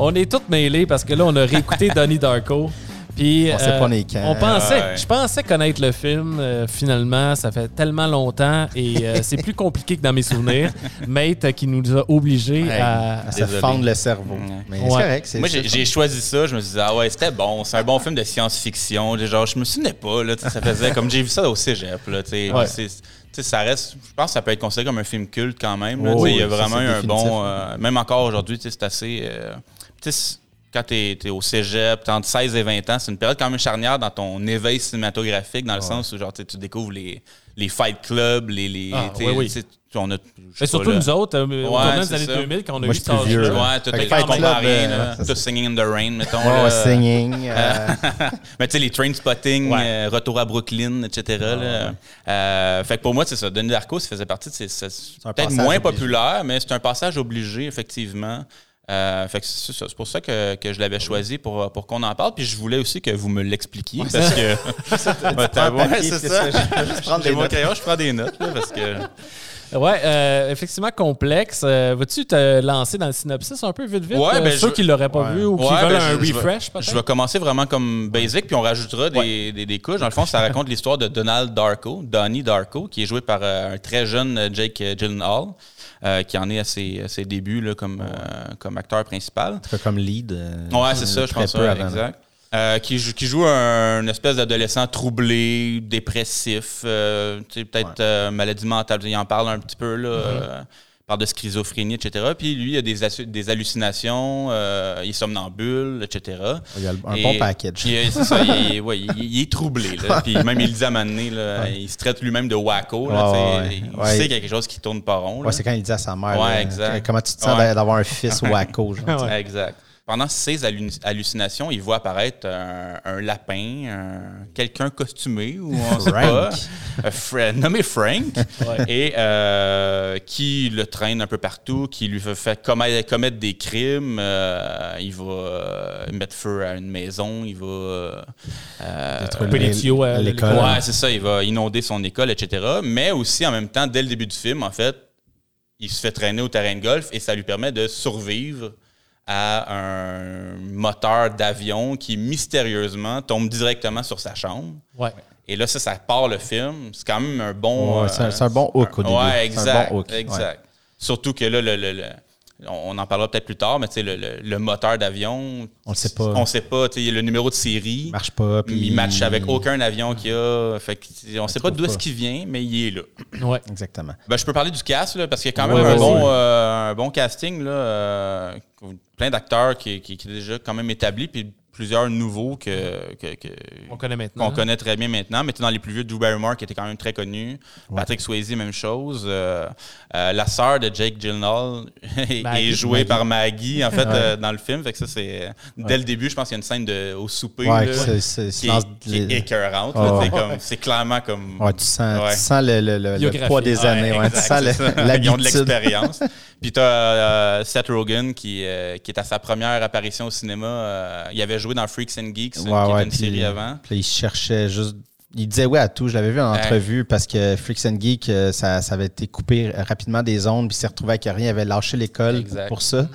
on est tous mêlés parce que là, on a réécouté Donnie Darko. Puis, On sait euh, pas on est quand. on pensait, Ouais. je pensais connaître le film. euh, finalement, ça fait tellement longtemps et euh, c'est plus compliqué que dans mes souvenirs. Mate euh, qui nous a obligés Ouais. à. À se fendre le cerveau. Ouais. Mais Ouais. c'est correct. Moi, j'ai choisi ça. Je me disais, ah ouais, c'était bon. C'est un bon film de science-fiction. Genre, je me souvenais pas. Là, ça faisait comme j'ai vu ça au cégep. Là, ça reste, je pense que ça peut être considéré comme un film culte quand même. Oh il y a ça, vraiment un bon. euh, même encore aujourd'hui, c'est assez. euh, quand tu es, au cégep, t'es entre 16 et 20 ans, c'est une période quand même charnière dans ton éveil cinématographique, dans le sens où genre, tu découvres les, les fight clubs, les. les Ah, oui, oui. on a, Mais pas, surtout là. nous autres, euh, au Ouais, tournant des c'est années ça. 2000, quand on a Moi, eu je suis cet plus vieux. Ouais, tout Fight Club, là. euh, ça, Tout Singing in the Rain, mettons. Oh, là. singing. euh, Mais tu sais, les train spotting, Ouais. euh, retour à Brooklyn, etc. là. Euh, fait que pour moi, c'est ça. Denis Darko, ça faisait partie de ces. Peut-être moins obligé. populaire, mais c'est un passage obligé, effectivement. Euh, fait que c'est pour ça que, que je l'avais choisi pour, pour qu'on en parle. Puis je voulais aussi que vous me l'expliquiez. parce que. Ouais, t'as- ouais, papier, c'est qu'est-ce ça. que je peux juste prendre J'ai des mon notes. crayon, je prends des notes. là, parce que. Ouais, euh, effectivement complexe. Euh, Vas-tu te lancer dans le synopsis un peu vite vite? Ouais, euh, ben, ceux je- qui l'auraient pas Ouais. vu ou qui Ouais, veulent ben, un je- refresh, peut-être? Je vais commencer vraiment comme basic, puis on rajoutera des, des, des couches. Dans le fond, ça raconte l'histoire de Donald Darko, Donnie Darko, qui est joué par euh, un très jeune Jake Gyllenhaal, euh, qui en est à ses, à ses débuts là, comme, euh, comme acteur principal. Comme lead. euh, Ouais, c'est ça, je pense. peu ouais, avant. exact. Euh, qui, joue, qui joue un, une espèce d'adolescent troublé, dépressif, euh, peut-être euh, maladie mentale. Il en parle un petit peu, là. il parle de schizophrénie, etc. Puis lui, il a des, hallucinations, il est somnambule, etc. Il a un Et- bon package. c'est ça, il est, ouais, il, il est troublé. Là. Puis même, il dit à un moment donné, là, il se traite lui-même de wacko. Là, il sait qu'il y a quelque chose qui tourne pas rond. c'est quand il dit à sa mère. Là, exact. Comment tu te sens d'avoir un fils wacko, genre. Exact. Pendant ces hallu- hallucinations, il voit apparaître un, un lapin, un- quelqu'un costumé, ou on sait pas, Fra- nommé Frank, et euh, qui le traîne un peu partout, qui lui fait, commettre, commettre des crimes. euh, il va euh, mettre feu à une maison, il va... euh, euh, Couper les tuyaux à l'école. Ouais, c'est ça. Il va inonder son école, etc. Mais aussi, en même temps, dès le début du film, en fait, il se fait traîner au terrain de golf et ça lui permet de survivre à un moteur d'avion qui mystérieusement tombe directement sur sa chambre. Ouais. Et là, ça, ça part le film. C'est quand même un bon. Ouais, c'est un- bon hook au début. Ouais, exact. bon hook, exact. Surtout que là, le, le- le- on en parlera peut-être plus tard, mais tu sais, le, le- le moteur d'avion. On le sait pas. On sait pas. tu sais, Le numéro de série. Il marche pas. Puis Il match avec aucun avion qu'il y a. Fait que, on sait pas d'où est-ce qu'il vient, mais il est là. Ouais. Exactement. Ben, je peux parler du cast, là, parce qu'il y a quand même Ouais, un, bon, euh, un bon casting. Là, euh, plein d'acteurs qui, qui, qui est déjà quand même établi, puis plusieurs nouveaux que, que- que- On connaît maintenant. qu'on connaît très bien maintenant. Mais tu sais, dans les plus vieux, Drew Barrymore, qui était quand même très connu. Patrick Swayze, même chose. Euh, euh, la sœur de Jake Gyllenhaal est- Maggie. est jouée par Maggie, en fait, euh, dans le film. Fait que ça, c'est... Dès le début, je pense qu'il y a une scène de, au souper Ouais, là, que c'est- c'est- qui, est, qui est écœurante. Là, c'est comme- C'est clairement comme... Ouais, tu sens, Ouais. tu sens le, le, le- le poids des Ouais, années. Ouais, tu exact, sens le- c'est ça. Ils ont de l'habitude. l'expérience. Puis tu as Seth Rogen qui, euh, qui est à sa première apparition au cinéma. euh, il avait joué dans Freaks and Geeks, Ouais, qui ouais, était une puis- série avant. Puis il cherchait juste. Il disait oui à tout. Je l'avais vu en entrevue parce que Freaks and Geek, euh, ça, ça avait été coupé rapidement des ondes, puis il s'est retrouvé avec rien. Il avait lâché l'école pour ça.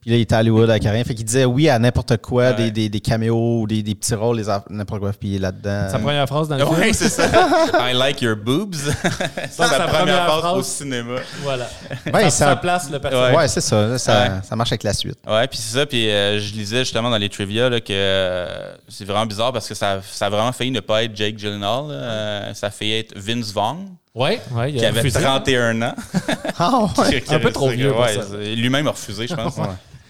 Puis là, il était à Hollywood avec rien. Fait qu'il disait oui à n'importe quoi, Ouais. des, des, des caméos, des, des petits rôles, n'importe quoi. Puis là-dedans. Sa première phrase dans le Oui, film. c'est ça. I like your boobs. c'est sa, sa première première phrase phrase. au cinéma. Voilà. Ouais, ça, ça- ça place le personnage. Ouais, c'est ça. Ça, Ouais. ça marche avec la suite. Ouais, puis c'est ça. Puis euh, je lisais justement dans les trivia là, que euh, c'est vraiment bizarre parce que ça, ça a vraiment failli ne pas être Jake Gyllenhaal. Euh, ça a failli être Vince Vaughn, Ouais, ouais, il qui a avait refusé. 31 ans. Ah ouais. Qui Un peu trop vieux ouais, Lui-même a refusé, je pense.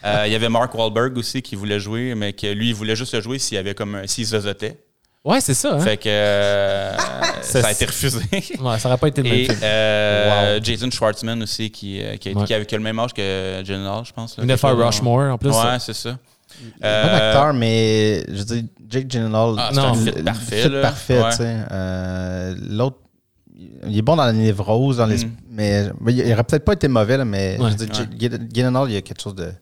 Euh, il y avait Mark Wahlberg aussi qui voulait jouer, mais que lui, il voulait juste le jouer s'il y avait comme un- s'il zozotait. Ouais, c'est ça. Hein? Fait que euh, Ça, ça a été refusé. Ouais, ça aurait pas été le même Et film. euh, Jason Schwartzman aussi, qui, qui, a, Ouais. qui avait qui a le même âge que Gyllenhaal, je pense. là. Quelque chose- Rushmore en plus. Ouais, c'est ça. Bon Euh, acteur, mais je veux dire, Jake Gyllenhaal, Ah, c'est un fit parfait, fit parfait, Ouais. Euh, L'autre, il est bon dans la névrose, dans les, Mm. mais, mais il aurait peut-être pas été mauvais, là, mais Ouais. je veux dire, Gyllen- Gyllenhaal, il y a quelque chose de,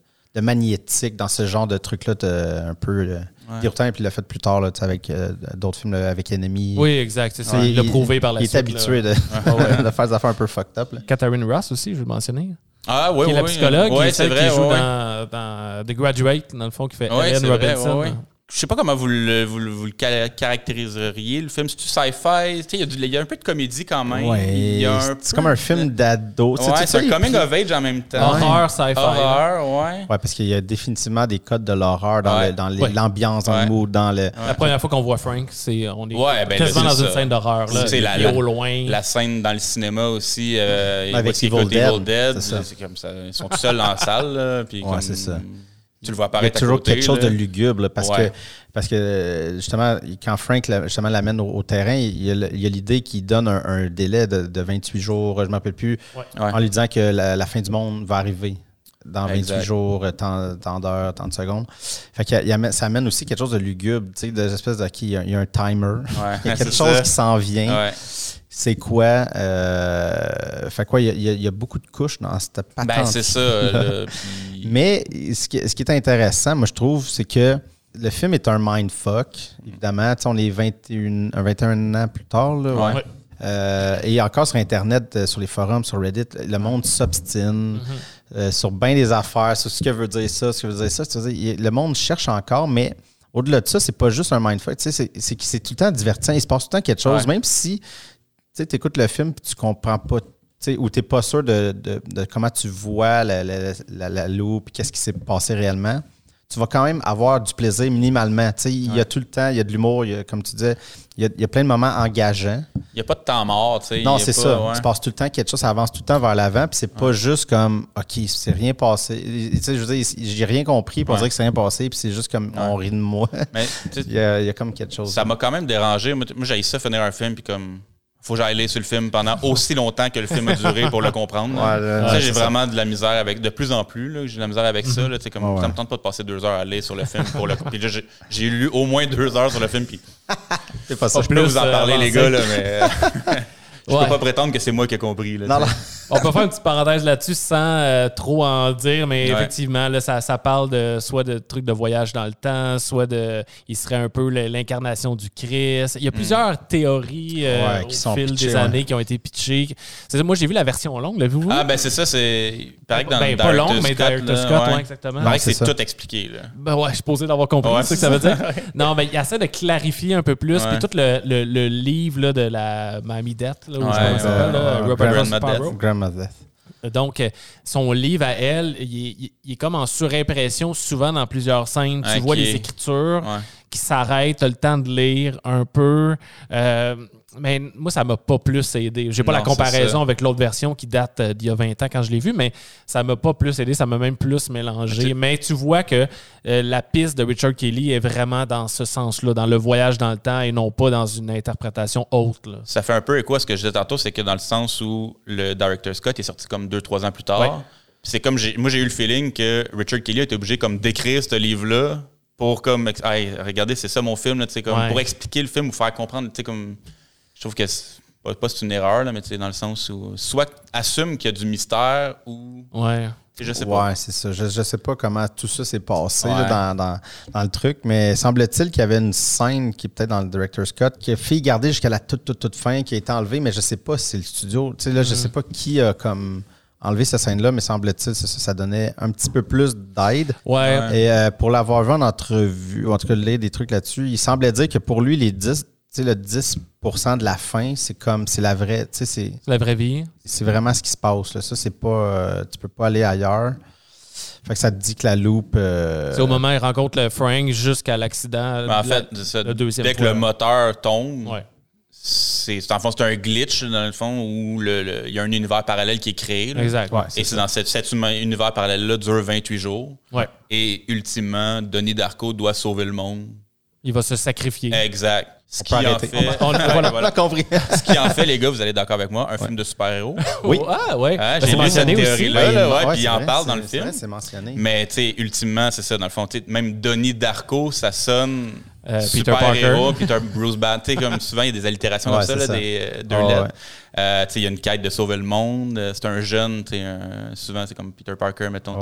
de magnétique dans ce genre de truc-là, de- un peu euh, déroutant, puis il l'a fait plus tard là, avec euh, d'autres films, là, avec Enemy. Oui, exact. C'est ça. Ouais, il l'a prouvé par la Il suite. est habitué de, de faire des affaires un peu fucked up. là. Catherine Ross aussi, je vais le mentionner. Ah, oui, qui est la oui. psychologue, Ouais, qui est c'est celle vrai, qui joue dans, dans The Graduate, dans le fond, qui fait Ouais, Ellen vrai, Robinson. ouais, ouais. Je sais pas comment vous le, vous le- vous le ca- caractériseriez. Le film, c'est-tu sci-fi? Tu sais, Il y, a y un peu de comédie quand même. C'est comme un film d'ado. Ouais, c'est un coming of age en même temps. Horreur, sci-fi. Horreur, ouais. Ouais, parce qu'il y a définitivement des codes de l'horreur dans Ouais. le- dans les- Ouais. l'ambiance, dans Ouais. le mood, dans le. La première fois qu'on voit Frank, c'est on est Ouais, ben quasiment dans une scène d'horreur. là. C'est la- Il est la- au loin. La scène dans le cinéma aussi, euh, il Avec Evil Dead, c'est comme ça. Ils sont tout seuls dans la salle. Puis Ouais, c'est ça. Tu le vois Il y a apparaître toujours côté, quelque chose là. de lugubre là, parce, Ouais. que, parce que justement, quand Frank justement l'amène au, au terrain, il y a, l'idée qu'il donne un, un délai de, de 28 jours, je ne me rappelle plus, Ouais. en lui disant que la, la fin du monde va arriver dans 28 Exact. jours, euh, tant, tant d'heures, tant de secondes. Fait que il amène- ça amène aussi quelque chose de lugubre, tu sais, des espèces de qui il y a, il y a un timer. Ouais, Il y a quelque chose ça. qui s'en vient. C'est quoi? Euh, fait quoi, il y, a, y y beaucoup de couches dans cette patente. Ben, c'est ça. puis- Mais ce qui, ce qui est intéressant, moi, je trouve, c'est que le film est un mindfuck, évidemment. On est 21, un 21 ans plus tard. Là, ouais. Ouais. Euh, et encore sur Internet, euh, sur les forums, sur Reddit, le monde s'obstine euh, sur bien des affaires, sur ce que veut dire ça, ce que veut dire ça. Le monde cherche encore, mais au-delà de ça, c'est pas juste un mindfuck. C'est, c'est, que c'est tout le temps divertissant. Il se passe tout le temps quelque chose, Ouais. même si tu écoutes le film et tu comprends pas, tu sais, ou tu n'es pas sûr de, de- de comment tu vois la, la, la, la loupe, qu'est-ce qui s'est passé réellement. Tu vas quand même avoir du plaisir minimalement. Tu sais, Il y a tout le temps, il y a de l'humour, comme tu disais, il y a, il y a plein de moments engageants. Il n'y a pas de temps mort, tu sais. Non, c'est ça. ouais. Tu passes tout le temps quelque chose, ça avance tout le temps vers l'avant, puis c'est pas juste comme, OK, c'est rien passé. Tu sais, je veux dire, j'ai rien compris, puis Ouais. dirait que c'est rien passé, puis c'est juste comme, on rit de moi. Mais sais, il, y a, il y a comme quelque chose. ça m'a quand même dérangé. Moi, j'ai ça finir un film, puis comme. Faut que j'aille aller sur le film pendant aussi longtemps que le film a duré pour le comprendre. là. Ouais, là, j'ai ça. vraiment de la misère avec, de plus en plus, là, j'ai de la misère avec ça. Là, tu sais, comme, Ouais. Ça me tente pas de passer deux heures à aller sur le film pour le. Là, j'ai- lu au moins deux heures sur le film, puis C'est pas ça. je peux vous en euh, parler, les avancé. gars, là, mais. euh, Je peux pas prétendre que c'est moi qui ai compris. Là, Non. On peut faire une petite parenthèse là-dessus sans euh, trop en dire, mais Ouais. effectivement, là, ça, ça parle de soit de trucs de voyage dans le temps, soit de. Il serait un peu l'incarnation du Christ. Il y a plusieurs théories euh, Ouais, qui au sont fil pitchées, des ouais. années qui ont été pitchées. Moi, j'ai vu la version longue, l'avez-vous? Ah, ben c'est ça, c'est. Il paraît que dans Ben, pas long, mais Director's là, Scott, ouais. ouais, exactement. Il paraît que c'est tout expliqué. Là. Ben ouais, je suis posé d'avoir compris ça que ça veut dire. non, mais il essaie de clarifier un peu plus. Ouais. Puis tout le, le- le livre là, de la Mamie Death, là, ou je ça s'appelle, là, Robert Sparrow. Donc, euh, son livre à elle, il est, il- il est comme en surimpression souvent dans plusieurs scènes. Tu vois les écritures Ouais. Qui s'arrêtent, tu as le temps de lire un peu. Euh, mais moi, ça m'a pas plus aidé. J'ai pas Non, la comparaison avec l'autre version qui date euh, d'il y a 20 ans quand je l'ai vue, mais ça m'a pas plus aidé. Ça m'a même plus mélangé. Mais tu vois que euh, la piste de Richard Kelly est vraiment dans ce sens-là, dans le voyage dans le temps et non pas dans une interprétation haute. là. Ça fait un peu écho à ce que je disais tantôt, c'est que dans le sens où le Director Scott est sorti comme deux, trois ans plus tard, Ouais. c'est comme moi j'ai eu le feeling que Richard Kelly a été obligé comme d'écrire ce livre-là pour comme Hey, regardez c'est ça mon film là, tu sais, comme Ouais. pour expliquer le film ou faire comprendre, tu sais comme je trouve que c'est pas, pas c'est une erreur là, mais tu dans le sens où soit assume qu'il y a du mystère ou Ouais. je sais pas. Ouais, c'est ça. Je ne sais pas comment tout ça s'est passé Ouais. là, dans, dans- dans le truc, mais semble-t-il qu'il y avait une scène qui est peut-être dans le Director's Cut qui a fait garder jusqu'à la toute, toute, toute fin, qui a été enlevée, mais je sais pas si c'est le studio. Tu sais, là, je sais pas qui a comme enlevé cette scène-là, mais semble-t-il ça, ça, donnait un petit peu plus d'aide. Ouais. Et euh, pour l'avoir vu en entrevue, ou en tout cas lire des trucs là-dessus, il semblait dire que pour lui, les 10, tu sais, le 10% de la fin, c'est comme, c'est la vraie, tu sais, c'est la vraie vie. c'est vraiment ce qui se passe. Là. Ça, c'est pas. euh, tu peux pas aller ailleurs. Fait que ça te dit que la loupe. euh, C'est au moment où il rencontre le Frank jusqu'à l'accident. Mais en fait, deuxième dès que le moteur tombe, Ouais. C'est en fond c'est un glitch dans le fond où il y a un univers parallèle qui est créé. là. Exact. Ouais, Et c'est dans cet, univers parallèle-là dure 28 jours. Ouais. Et ultimement, Denis Darko doit sauver le monde. Il va se sacrifier. Exact. Ce On qui en fait. On- voilà. On a compris. Ce qui en fait, les gars, vous allez d'accord avec moi, un film de super-héros. Oui. Ah, ouais. Ah, Ben, j'ai cette mentionné aussi. théorie-là. là, ouais, puis il c'est en vrai, parle dans le film. C'est mentionné. Mais tu sais, ultimement, c'est ça, dans le fond. tu sais, Même Donnie Darko, ça sonne Euh, Peter super Parker. héros, Peter Bruce Banner. Tu sais, comme souvent, il y a des allitérations Ouais, comme ça, là, ça. des euh, deux lettres. ouais. Euh, tu sais, il y a une quête de sauver le monde. Euh, C'est un jeune, tu sais, un- souvent, c'est comme Peter Parker, mettons.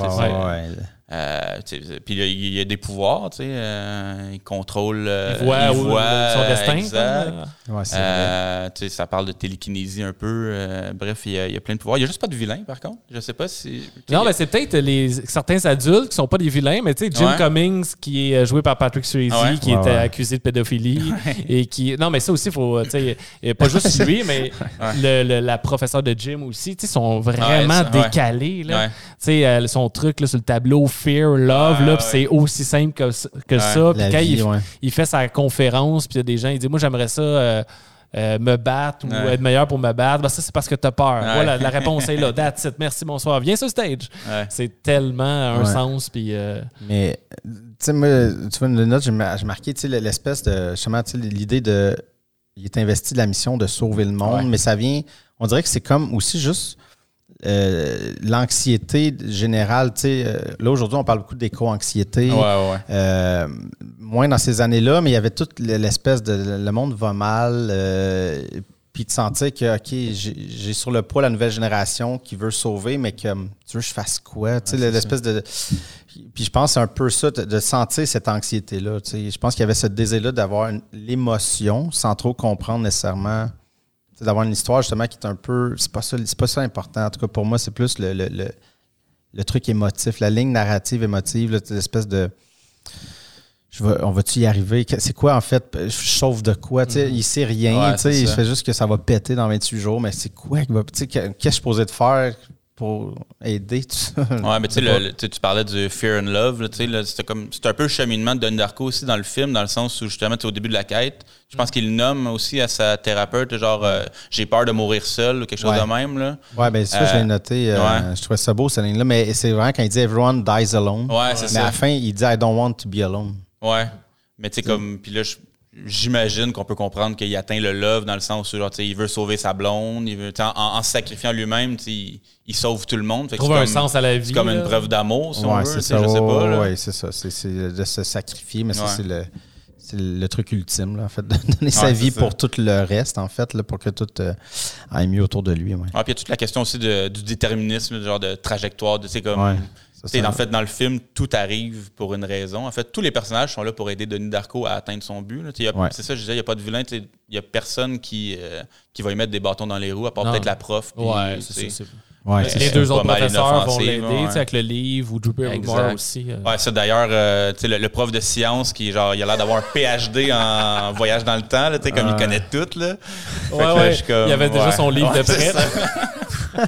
Euh, puis il y a- il y a des pouvoirs, tu sais. euh, il contrôle. euh, Il voit euh, destin. exact. Ouais. Euh, tu sais, ça parle de télékinésie un peu. euh, bref, il y, a, il y a plein de pouvoirs. Il n'y a juste pas de vilain, par contre. Je sais pas si. Non, mais c'est peut-être les certains adultes qui sont pas des vilains, mais tu sais, Jim Ouais. Cummings, qui est euh, joué par Patrick Swayze, Ouais. qui Ouais, était ouais. accusé de pédophilie. et qui. Non, mais ça aussi, faut. Tu sais, et pas juste lui, mais le, le- la professeure de Jim aussi, tu sais, sont vraiment décalés. Là. Ouais. Tu sais, euh, son truc là, sur le tableau, Fear, Love, Ouais, là, c'est aussi simple que, ça- que ça. Puis quand vie, il, ouais. il fait sa conférence, puis il y a des gens, il dit Moi, j'aimerais ça. euh, euh, me battre ou Ouais. être meilleur pour me battre, ben ça c'est parce que t'as peur. Ouais. Voilà, la réponse est là. That's it. Merci, bonsoir. Viens sur stage. Ouais. C'est tellement un Ouais. sens. Puis euh, Mais, tu sais, moi, tu vois, une note, j'ai mar- j'ai marqué, tu sais, l'espèce de, justement, tu sais, l'idée de, il est investi de la mission de sauver le monde, Ouais. mais ça vient, on dirait que c'est comme aussi juste euh, l'anxiété générale, tu sais, euh, là, aujourd'hui, on parle beaucoup d'éco-anxiété. Ouais, ouais. Euh, moins dans ces années-là, mais il y avait toute l'espèce de le monde va mal, puis de sentir que, OK, j'ai sur le poids la nouvelle génération qui veut sauver, mais que tu veux que je fasse quoi? Tu sais, l'espèce de. Puis je pense c'est un peu ça, de, sentir cette anxiété-là. tu sais. Je pense qu'il y avait ce désir-là d'avoir l'émotion sans trop comprendre nécessairement. D'avoir une histoire justement qui est un peu. C'est pas ça, c'est pas ça important. En tout cas, pour moi, c'est plus le, le, le- le truc émotif, la ligne narrative émotive, là, cette espèce de. Je vais- on va-tu y arriver? C'est quoi en fait? Je sauve de quoi? Tu sais, Il sait rien. Ouais, il fait juste que ça va péter dans 28 jours, mais c'est quoi? que- Qu'est-ce que je suis supposé de faire? Pour aider tout ça? Ouais, mais tu sais, tu parlais du Fear and Love, là, tu sais, là, c'était comme, c'est un peu le cheminement de Donnie Darko aussi dans le film, dans le sens où justement, tu sais, au début de la quête, je pense qu'il nomme aussi à sa thérapeute, genre, euh, j'ai peur de mourir seul ou quelque chose Ouais. de même, là. Ouais, ben ça, je Euh, l'ai noté. euh, ouais. Je trouvais ça beau, cette ligne-là. Mais c'est vraiment quand il dit Everyone dies alone. Ouais, c'est mais ça. à la fin, il dit I don't want to be alone. Ouais. Mais tu sais, comme, puis là, je- j'imagine qu'on peut comprendre qu'il atteint le love dans le sens où, genre, il veut sauver sa blonde, il veut, en, en se sacrifiant lui-même, il, il sauve tout le monde. Trouve un comme- sens à la vie. C'est comme une preuve d'amour, si on ouais, veut, c'est ça. je sais ouais, pas, là. ouais, c'est ça. C'est c'est de se sacrifier, mais ça, c'est le. C'est le truc ultime, là, en fait, de donner sa vie pour tout le reste, en fait, là, pour que tout euh, aille mieux autour de lui. Ouais. Ah, puis il y a toute la question aussi de- du déterminisme, genre de trajectoire, de, comme. Ça, en fait, dans le film, tout arrive pour une raison. En fait, tous les personnages sont là pour aider Denis Darko à atteindre son but. Ouais. C'est ça, je disais, il n'y a pas de vilain. Il n'y a personne qui, euh, qui va y mettre des bâtons dans les roues, à part peut-être la prof. Ouais, tu c'est ça. Ouais, les deux autres professeurs vont l'aider ouais. avec le livre ou Drew Barrymore aussi. euh. Ouais, ça d'ailleurs, euh, le, le prof de science qui genre, il a l'air d'avoir un PhD en voyage dans le temps, là, comme il connaît tout. Là. Ouais, là, comme, Il avait déjà son livre de c'est prêt. ça.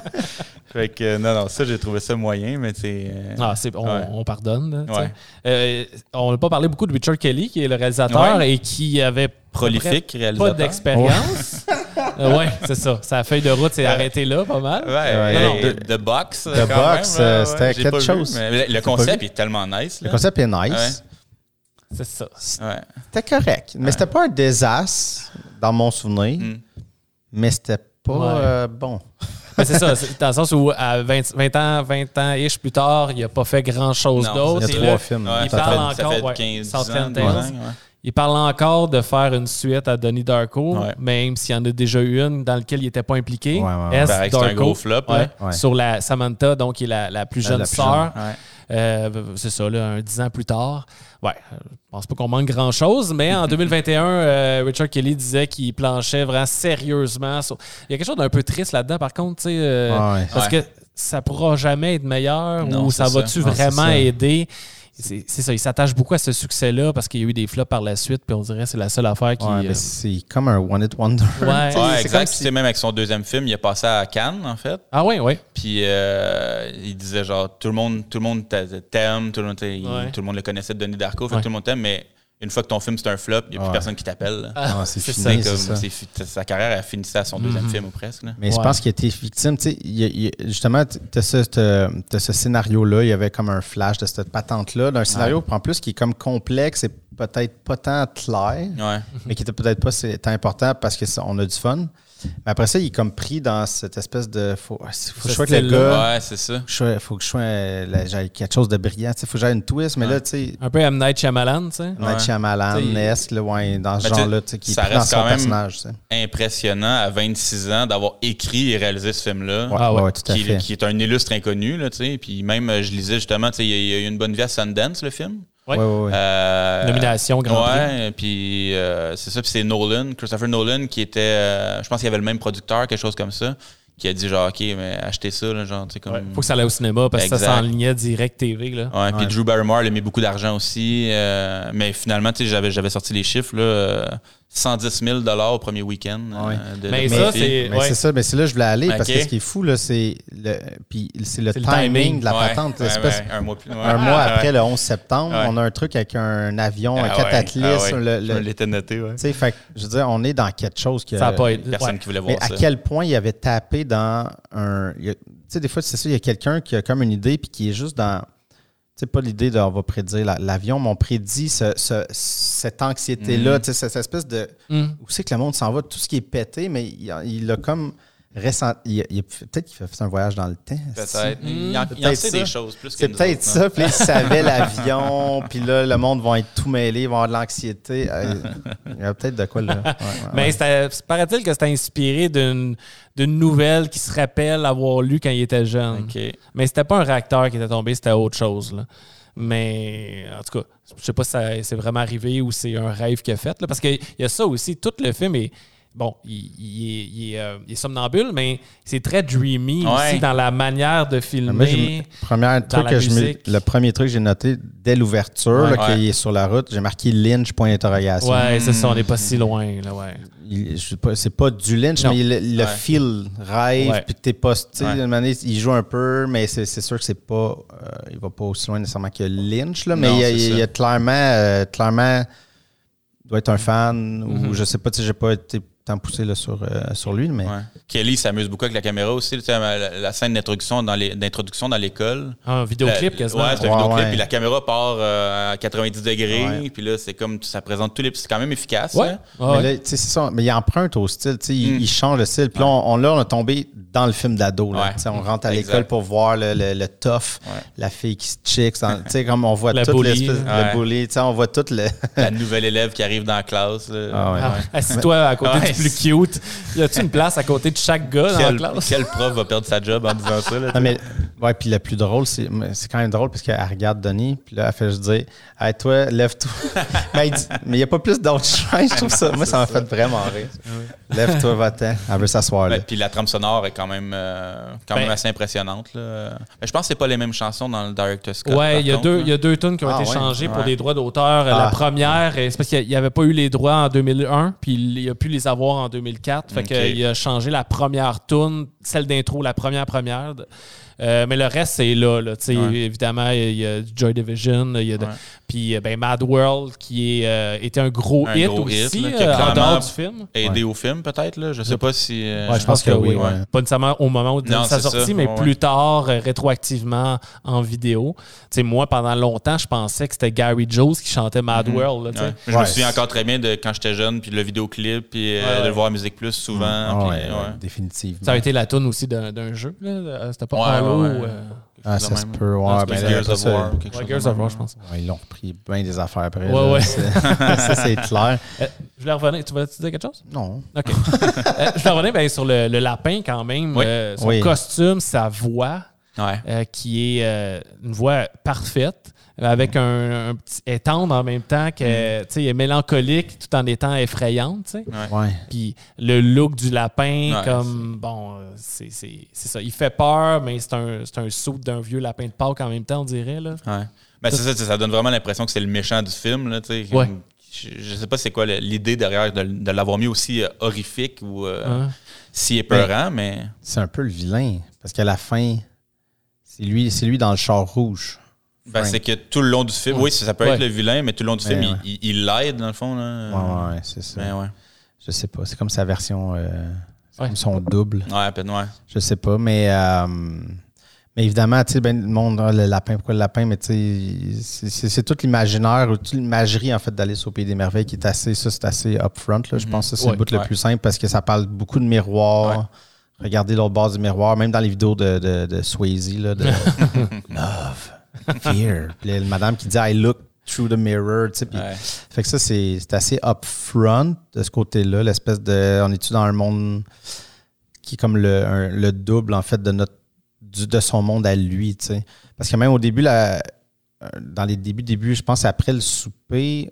fait que euh, non, non, ça, j'ai trouvé ça moyen, mais tu sais. euh, Ah, c'est- on, Ouais. on pardonne. là. Ouais. Euh, on n'a pas parlé beaucoup de Richard Kelly, qui est le réalisateur Ouais. et qui avait prolifique pas réalisateur. d'expérience. Euh, ouais, c'est ça. Sa feuille de route s'est arrêtée là, pas mal. Ouais, Ouais. non, Non, non, The, The Box. The Box, c'était quelque chose. mais le pas concept est tellement nice. Le concept est nice. C'est ça. Ouais. C'était correct. Mais c'était pas un désastre, dans mon souvenir. Mm. Mais c'était pas Ouais. euh, bon. Mais c'est ça, dans le sens où à 20, 20 ans, 20 ans ish plus tard, il n'a pas fait grand chose d'autre. Il y a trois films. Il ça parle encore, fait ouais, 15 South ans, Kensington. 12 ans, ouais. Il parle encore de faire une suite à Donnie Darko, Ouais. même s'il y en a déjà eu une dans laquelle il n'était pas impliqué. Ouais, ouais, ouais. S. Paraît que c'est un Darko. gros flop. Ouais. là. Ouais. Sur la Samantha, donc qui est la, la plus jeune la plus sœur. Ouais. Euh, c'est ça, là, un dix ans plus tard. Ouais, je pense pas qu'on manque grand-chose, mais en 2021, euh, Richard Kelly disait qu'il planchait vraiment sérieusement. sur- Il y a quelque chose d'un peu triste là-dedans, par contre, tu sais, euh, Ouais. parce Ouais. que ça pourra jamais être meilleur Non, ou ça va-tu vraiment ça. aider? C'est c'est ça, il s'attache beaucoup à ce succès-là parce qu'il y a eu des flops par la suite, puis on dirait que c'est la seule affaire qui... Ouais, euh, c'est comme un one hit wonder. Ouais. Ouais, c'est exact. si- sais, même avec son deuxième film, il est passé à Cannes, en fait. Ah oui, oui. Puis euh, il disait genre tout le monde tout le monde t'a- t'aime, tout le monde Ouais. tout le monde le connaissait de Denis Darko, fait que tout le monde t'aime, mais une fois que ton film c'est un flop, il n'y a plus Ouais. personne qui t'appelle. là. Ah, c'est ça, ça. sa carrière a fini à son deuxième film ou presque. là. Mais je pense qu'il a été victime. Tu sais, il y a- il y a- justement, tu as ce, t'as- t'as ce scénario-là, il y avait comme un flash de cette patente-là, d'un scénario en plus qui est comme complexe et peut-être pas tant clair, Ouais. mais qui était peut-être pas tant important parce qu'on a du fun. Mais après ça, il est comme pris dans cette espèce de. Faut, faut que je sois que le gars. Ouais, c'est ça. sois- faut que je sois. j'ai quelque chose de brillant. Il faut que j'aille une twist, mais là, tu sais. Un peu M. Night Shyamalan, tu sais. Night Ouais. Shyamalan-esque, là, ouais, dans ce Mais tu sais, genre-là, tu sais, qui est pris dans reste son quand même- personnage. Impressionnant à 26 ans d'avoir écrit et réalisé ce film-là. Ouais, Ah ouais. ouais, tout à qui, fait. qui est un illustre inconnu, là, tu sais. Puis même, je lisais justement, tu sais, il y a- il y a eu une bonne vie à Sundance, le film. Ouais. Ouais, ouais, ouais. Euh, Nomination, Grand Prix. Ouais, puis euh, c'est ça. Puis c'est Nolan, Christopher Nolan, qui était. euh, je pense qu'il y avait le même producteur, quelque chose comme ça, qui a dit genre, OK, mais achetez ça, là, genre, tu sais, comme. Ouais, Faut que ça aille au cinéma parce que ça s'enlignait direct TV. Là. Ouais, puis. Drew Barrymore, il a mis beaucoup d'argent aussi. euh, mais finalement, tu sais, j'avais, j'avais sorti les chiffres, là. Euh, 110 000 au premier week-end. Ouais. euh, de- Mais ça, c'est- Mais ouais. c'est ça, mais c'est là que je voulais aller parce que ce qui est fou, là, c'est le, puis c'est le C'est le timing, de la Ouais, patente. ouais, l'espèce- ouais, un mois plus. ouais. Un mois Ouais. après, le 11 septembre, Ouais. on a un truc avec un avion, un Ah ouais, cataclysme. ah ouais. le- Je le- l'étais noté, fait que, je veux dire, on est dans quelque chose qui Ça n'a pas été. Personne ouais. qui voulait Mais voir à ça. quel point il avait tapé dans un. Tu sais, des fois, c'est ça, il y a quelqu'un qui a comme une idée puis qui est juste dans. Sais, pas l'idée de on va prédire la- l'avion, mais on prédit ce- ce- cette anxiété-là, sais, cette espèce de. Hum. Où c'est que le monde s'en va, tout ce qui est pété, mais il, il a comme il il a- Peut-être qu'il fait un voyage dans le temps. Peut-être. Il en, il sait ça. des choses plus que C'est peut-être autres, ça, puis il savait l'avion, puis là, le monde va être tout mêlé, ils vont avoir de l'anxiété. Euh, Il y a peut-être de quoi là. Ouais, ouais, Mais ouais. c'était- paraît-il que c'était inspiré d'une d'une nouvelle qu'il se rappelle avoir lu quand il était jeune. OK. Mais c'était pas un réacteur qui était tombé, c'était autre chose. là. Mais en tout cas, je sais pas si ça- c'est vraiment arrivé ou c'est un rêve qu'il a fait. là, parce qu'il y a ça aussi, tout le film est. Bon, il, il est, il est, euh, il est somnambule, mais c'est très dreamy Ouais. aussi dans la manière de Moi, filmer. premier truc la que je me- musique. le premier truc que j'ai noté dès l'ouverture, Ouais. là, Ouais. qu'il est sur la route, j'ai marqué Lynch, point d'interrogation. Ouais, c'est ça, on n'est pas si loin. Là, ouais. C'est pas du Lynch, Non. mais le, le Ouais. feel rêve, Ouais. puis t'es pas. Il joue un peu, mais c'est sûr que c'est pas. euh, il va pas aussi loin nécessairement que Lynch, là, mais Non, il, y a, clairement. euh, clairement il doit être un fan, ou je sais pas, tu sais, j'ai pas été tant poussé là, sur, euh, sur lui, mais. Ouais. Kelly s'amuse beaucoup avec la caméra aussi. Sais, la, la scène d'introduction dans les- d'introduction dans l'école. Un vidéoclip quasiment. Ouais, c'est un Ouais, vidéoclip. Puis la caméra part euh, à 90 degrés. Puis là, c'est comme ça présente tous les. C'est quand même efficace. Ouais. hein. Ah Mais là, c'est ça. Mais il emprunte au style, tu sais, il, Mm. il change le style. Puis là, on, on- là, on est tombé dans le film d'ado. là. On rentre à Exact. l'école pour voir le, le, le tough, Ouais. la fille qui se chick. Tu sais, comme on voit Le tout le bully. On voit tout le. La nouvelle élève qui arrive dans la classe. là. Ah ouais. Ah, Assis-toi à côté Ouais. du plus cute. Y a-tu une place à côté de chaque gars dans Quel, la classe? quel prof va perdre sa job en disant ça? Là, Non, mais, ouais, puis le plus drôle, c'est quand même drôle parce qu'elle regarde Denis, puis là, elle fait juste dire Hey, toi, lève-toi. mais il dit- mais il n'y a pas plus d'autres choix, je trouve ça. Moi, ça m'a fait vraiment rire. Lève-toi, va-t'en. Elle veut s'asseoir là. Ben, puis la trame sonore est quand même, euh, quand Ben- même assez impressionnante. Là. Mais je pense que c'est pas les mêmes chansons dans le Director's Scott. Ouais, il y, a deux- là. il y a deux tunes qui ont Ah, été ouais. changées pour des droits d'auteur. La Ah. première, euh, c'est parce qu'il n'y avait pas eu les droits en 2001, puis il a pu les avoir en 2004. Fait qu'il a changé la première tune, celle d'intro, la première première. Euh, mais le reste, c'est là. là. Tu sais, Ouais. Évidemment, il y a Joy Division. il y a de- Ouais. Puis euh, ben, Mad World, qui est, euh, était un gros Un hit gros aussi, hit, là, qui a euh, en clairement- dehors du film. Aider au film, peut-être. Là. Je sais pas si. euh, Ouais, je pense que oui, ouais. Pas nécessairement au moment où Non, ça c'est sorti, ça. mais Ouais, plus tard, euh, rétroactivement en vidéo. Tu sais, moi, pendant longtemps, je pensais que c'était Gary Jones qui chantait Mad World. là, sais. Ouais. Je me souviens encore très bien de quand j'étais jeune, puis le vidéoclip, puis euh, de le voir à Musique Plus souvent. Ah ouais. ouais, définitivement. Ça a été la tune aussi d'un jeu. C'était pas Halo. ouais, ouais. euh, Ah, ça se peut, ouais, Non, c'est ben Gears of War, quelque ouais, chose Gears of War, je pense. Ouais, ils l'ont repris bien des affaires après. Ouais, là. ouais. C'est- ça, c'est clair. Euh, je voulais revenir. Tu voulais-tu dire quelque chose? Non. OK. Euh, je voulais revenir ben, sur le, le lapin quand même. Oui. Euh, son Oui. costume, sa voix. Ouais. euh, qui est euh, une voix parfaite, avec un, un petit est tendre en même temps, que, tu sais, elle est mélancolique tout en étant effrayante. tu sais. Puis le look du lapin, Ouais, comme, bon, euh, c'est c'est- c'est ça. Il fait peur, mais c'est un, c'est un saut d'un vieux lapin de Pâques en même temps, on dirait. Là. Ouais. Ben, c'est ça, ça donne vraiment l'impression que c'est le méchant du film. Là, tu sais, Ouais. Je, je sais pas c'est quoi l'idée derrière de, de l'avoir mis aussi euh, horrifique ou euh, Hein? si épeurant, mais. C'est un peu le vilain. Parce qu'à la fin, c'est lui, c'est lui dans le char rouge. Ben, c'est que tout le long du film, oui, ça, peut Ouais. être le vilain, mais tout le long du film, ouais. il- l'aide, dans le fond. Là. Ouais, ouais, c'est ça. Ben, ouais. Je sais pas. C'est comme sa version. euh, comme son double. Ouais, à peine, ouais. Je sais pas. Mais, euh, mais évidemment, tu sais, ben, le monde, le lapin, pourquoi le lapin? Mais tu sais, c'est- tout l'imaginaire ou toute l'imagerie, en fait, d'Alice au Pays des Merveilles qui est assez, ça, c'est assez upfront. Là. Je pense que ça, c'est Ouais, le bout le ouais. plus simple parce que ça parle beaucoup de miroirs. Ouais. Regardez l'autre base du miroir, même dans les vidéos de, de, de Swayze, là, de Love, Fear. Puis la madame qui dit I look through the mirror. tu sais, puis- Ouais. Fait que ça, c'est assez upfront de ce côté-là, l'espèce de. On est-tu dans un monde qui est comme le, un- le double, en fait, de notre du- de son monde à lui, tu sais. Parce que même au début, la, dans les débuts, débuts, je pense après le souper,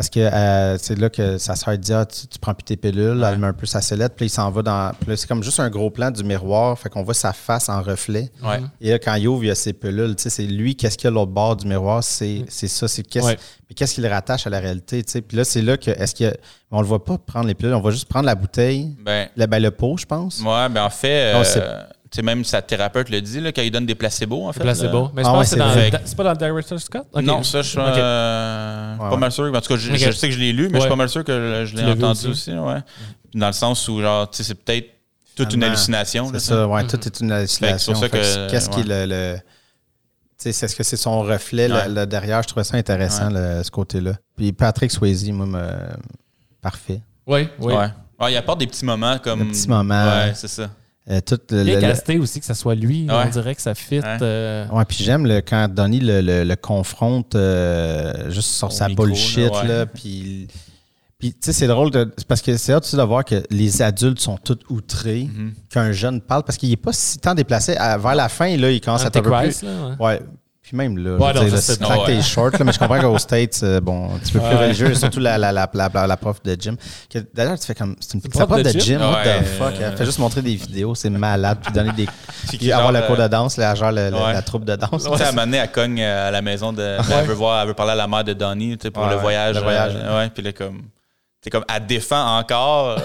parce que euh, c'est là que sa soeur dit ah, tu, tu prends plus tes pilules, elle met un peu sa sellette, puis il s'en va dans. Puis c'est comme juste un gros plan du miroir, fait qu'on voit sa face en reflet. Ouais. Et là, quand il ouvre, il y a ses pilules. Tu sais, c'est lui, qu'est-ce qu'il y a l'autre bord du miroir, c'est c'est ça. C'est qu'est-ce Ouais. mais qu'est-ce qui le rattache à la réalité, tu sais? Puis là, c'est là que, est-ce que. On le voit pas prendre les pilules, on va juste prendre la bouteille, Ben, le, ben, le pot, je pense. ouais, ben en fait, sais, même sa thérapeute le dit, là, quand il donne des placebos, en fait. Placebo. là. Mais je Ah pense ouais, que c'est pas dans le Director's Scott? Non, ça, je suis euh, Ouais, pas ouais. mal sûr. En tout cas, je, sais que je l'ai lu, mais je suis pas mal sûr que je l'ai entendu aussi? aussi. ouais. Dans le sens où, genre, tu sais, c'est peut-être toute une hallucination. C'est ça, ouais, tout est une hallucination. Qu'est-ce qui le. le- c'est- est-ce que c'est son reflet là, Ouais. là, derrière? Je trouvais ça intéressant, le- ce côté-là. Puis Patrick Swayze, moi, me- parfait. Oui, oui. Ouais. Ouais, il apporte des petits moments comme. Des petits moments. Ouais, c'est ça. Euh, tout le, Il est le- le- casté aussi que ça soit lui. Ouais. On dirait que ça fit. Ouais. euh, Ouais, puis j'aime le, quand Donnie le, le- le confronte euh, juste sur Au sa micro, bullshit, là, ouais. là, puis... Puis, tu sais, c'est drôle de, parce que c'est hâte de voir que les adultes sont tous outrés Mhm. qu'un jeune parle parce qu'il est pas si tant déplacé. À- vers la fin, là, il commence à un peu plus... Là, ouais. Ouais. Puis même là, Ouais, je non, veux dire, ouais. short, là, mais je comprends qu'aux States, euh, bon, un petit peu plus Ouais. religieux, surtout la, la, la, la, la- la prof de gym. D'ailleurs, tu fais comme. C'est une la prof de gym, what Ouais. the fuck? Elle fait juste montrer des vidéos, c'est malade, puis donner des. Puis avoir le cours euh, de danse, là, genre le- le- Ouais. la troupe de danse. Tu sais, à un moment donné, elle cogne euh, à la maison de. Elle, veut voir, elle veut parler à la mère de Donnie tu sais, pour Ouais, le ouais, voyage. le voyage. euh, ouais, puis là, comme. C'est comme, elle défend encore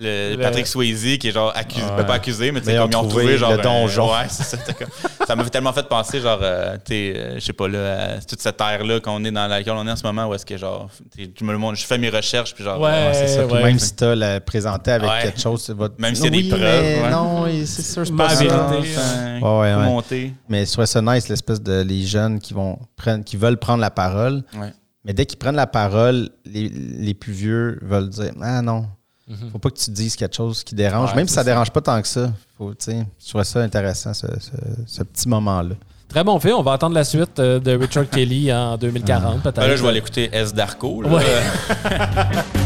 le, Le- Patrick Swayze qui est genre accusé, Ouais. pas accusé, mais tu sais, Mais ils ont comme ils ont trouvé trouvé genre. le un- donjon. ouais, c'est ça. comme- ça m'a tellement fait penser, genre, euh, tu sais, euh, je sais pas, là, à toute cette ère-là qu'on est dans laquelle on est en ce moment, où est-ce que, genre, je me le montre, je fais mes recherches, puis genre. Ouais. euh, C'est ça. Puis ouais. même si t'as le présenté avec Ouais. quelque chose, c'est votre. Même s'il y a des Oui, preuves, mais ouais. Non, c'est sûr, c'est pas ça. vérité. Ouais, ouais, ouais. monter. Mais je trouvais ça nice, l'espèce de les jeunes qui vont prendre, qui veulent prendre la parole. Mais dès qu'ils prennent la parole, les, les plus vieux veulent dire Ah non, faut pas que tu dises quelque chose qui dérange. Ouais, Même si ça, ça. dérange pas tant que ça. Faut, tu sais, je trouvais ça intéressant, ce, ce- ce petit moment-là. Très bon film. On va attendre la suite euh, de Richard Kelly en 2040, peut-être. Ben là, je vais aller écouter S. Darko. là. Ouais.